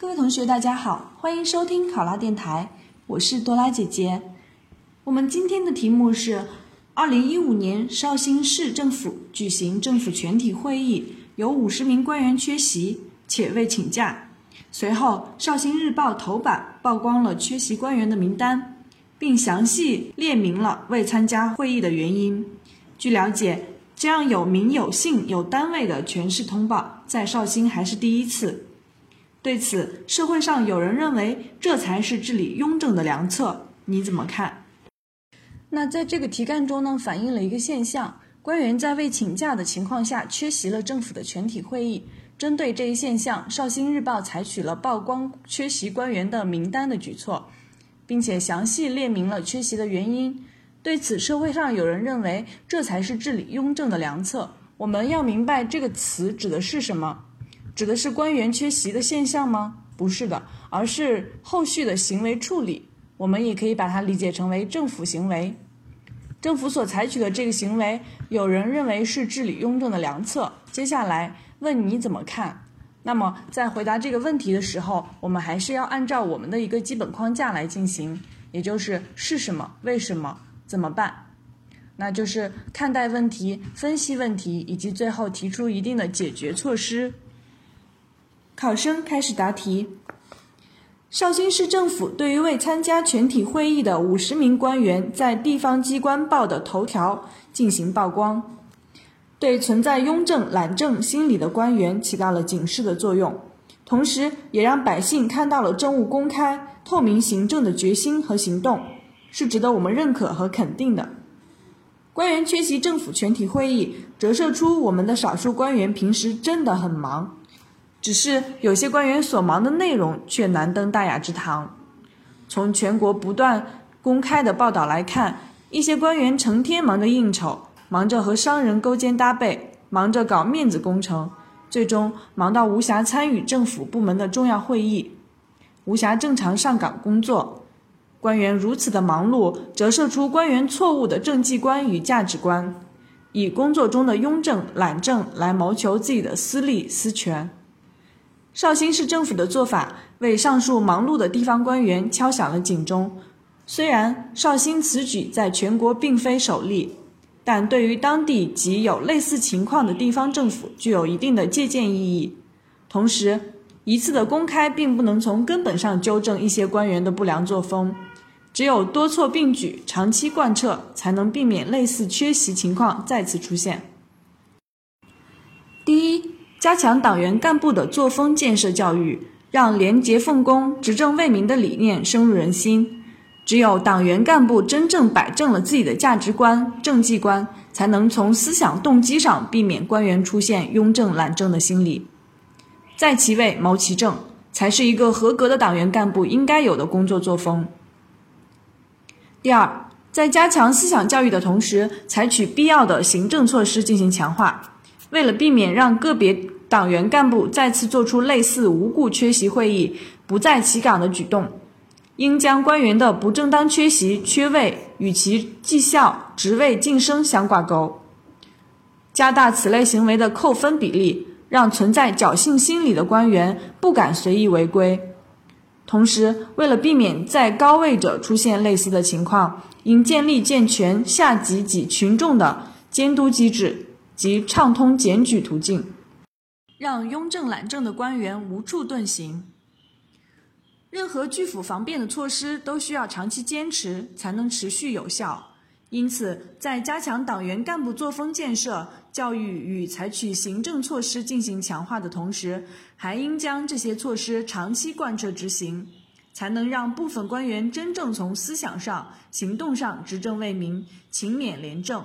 各位同学，大家好，欢迎收听考拉电台，我是多拉姐姐。我们今天的题目是：二零一五年绍兴市政府举行政府全体会议，有五十名官员缺席且未请假。随后，绍兴日报头版曝光了缺席官员的名单，并详细列明了未参加会议的原因。据了解，这样有名有姓有单位的全市通报，在绍兴还是第一次。对此，社会上有人认为这才是治理雍正的良策，你怎么看？那在这个题干中呢，反映了一个现象：官员在未请假的情况下缺席了政府的全体会议。针对这一现象，《绍兴日报》采取了曝光缺席官员的名单的举措，并且详细列明了缺席的原因。对此，社会上有人认为这才是治理雍正的良策。我们要明白这个词指的是什么？指的是官员缺席的现象吗？不是的，而是后续的行为处理。我们也可以把它理解成为政府行为。政府所采取的这个行为，有人认为是治理雍正的良策。接下来问你怎么看？那么在回答这个问题的时候，我们还是要按照我们的一个基本框架来进行，也就是是什么、为什么、怎么办。那就是看待问题、分析问题，以及最后提出一定的解决措施。考生开始答题。绍兴市政府对于未参加全体会议的五十名官员在地方机关报的头条进行曝光，对存在庸政懒政心理的官员起到了警示的作用，同时也让百姓看到了政务公开、透明行政的决心和行动，是值得我们认可和肯定的。官员缺席政府全体会议，折射出我们的少数官员平时真的很忙。只是有些官员所忙的内容却难登大雅之堂。从全国不断公开的报道来看，一些官员成天忙着应酬，忙着和商人勾肩搭背，忙着搞面子工程，最终忙到无暇参与政府部门的重要会议，无暇正常上岗工作。官员如此的忙碌，折射出官员错误的政绩观与价值观，以工作中的庸政懒政来谋求自己的私利私权。绍兴市政府的做法为上述忙碌的地方官员敲响了警钟。虽然绍兴此举在全国并非首例，但对于当地及有类似情况的地方政府具有一定的借鉴意义。同时，一次的公开并不能从根本上纠正一些官员的不良作风，只有多措并举、长期贯彻，才能避免类似缺席情况再次出现。第一。加强党员干部的作风建设教育，让廉洁奉公、执政为民的理念深入人心。只有党员干部真正摆正了自己的价值观、政绩观，才能从思想动机上避免官员出现庸政懒政的心理。在其位谋其政，才是一个合格的党员干部应该有的工作作风。第二，在加强思想教育的同时，采取必要的行政措施进行强化。为了避免让个别党员干部再次做出类似无故缺席会议、不在其岗的举动，应将官员的不正当缺席、缺位与其绩效、职位晋升相挂钩，加大此类行为的扣分比例，让存在侥幸心理的官员不敢随意违规。同时，为了避免在高位者出现类似的情况，应建立健全下级及群众的监督机制。及畅通检举途径，让庸政懒政的官员无处遁形。任何拒腐防变的措施都需要长期坚持，才能持续有效。因此，在加强党员干部作风建设、教育与采取行政措施进行强化的同时，还应将这些措施长期贯彻执行，才能让部分官员真正从思想上、行动上执政为民、勤勉廉政。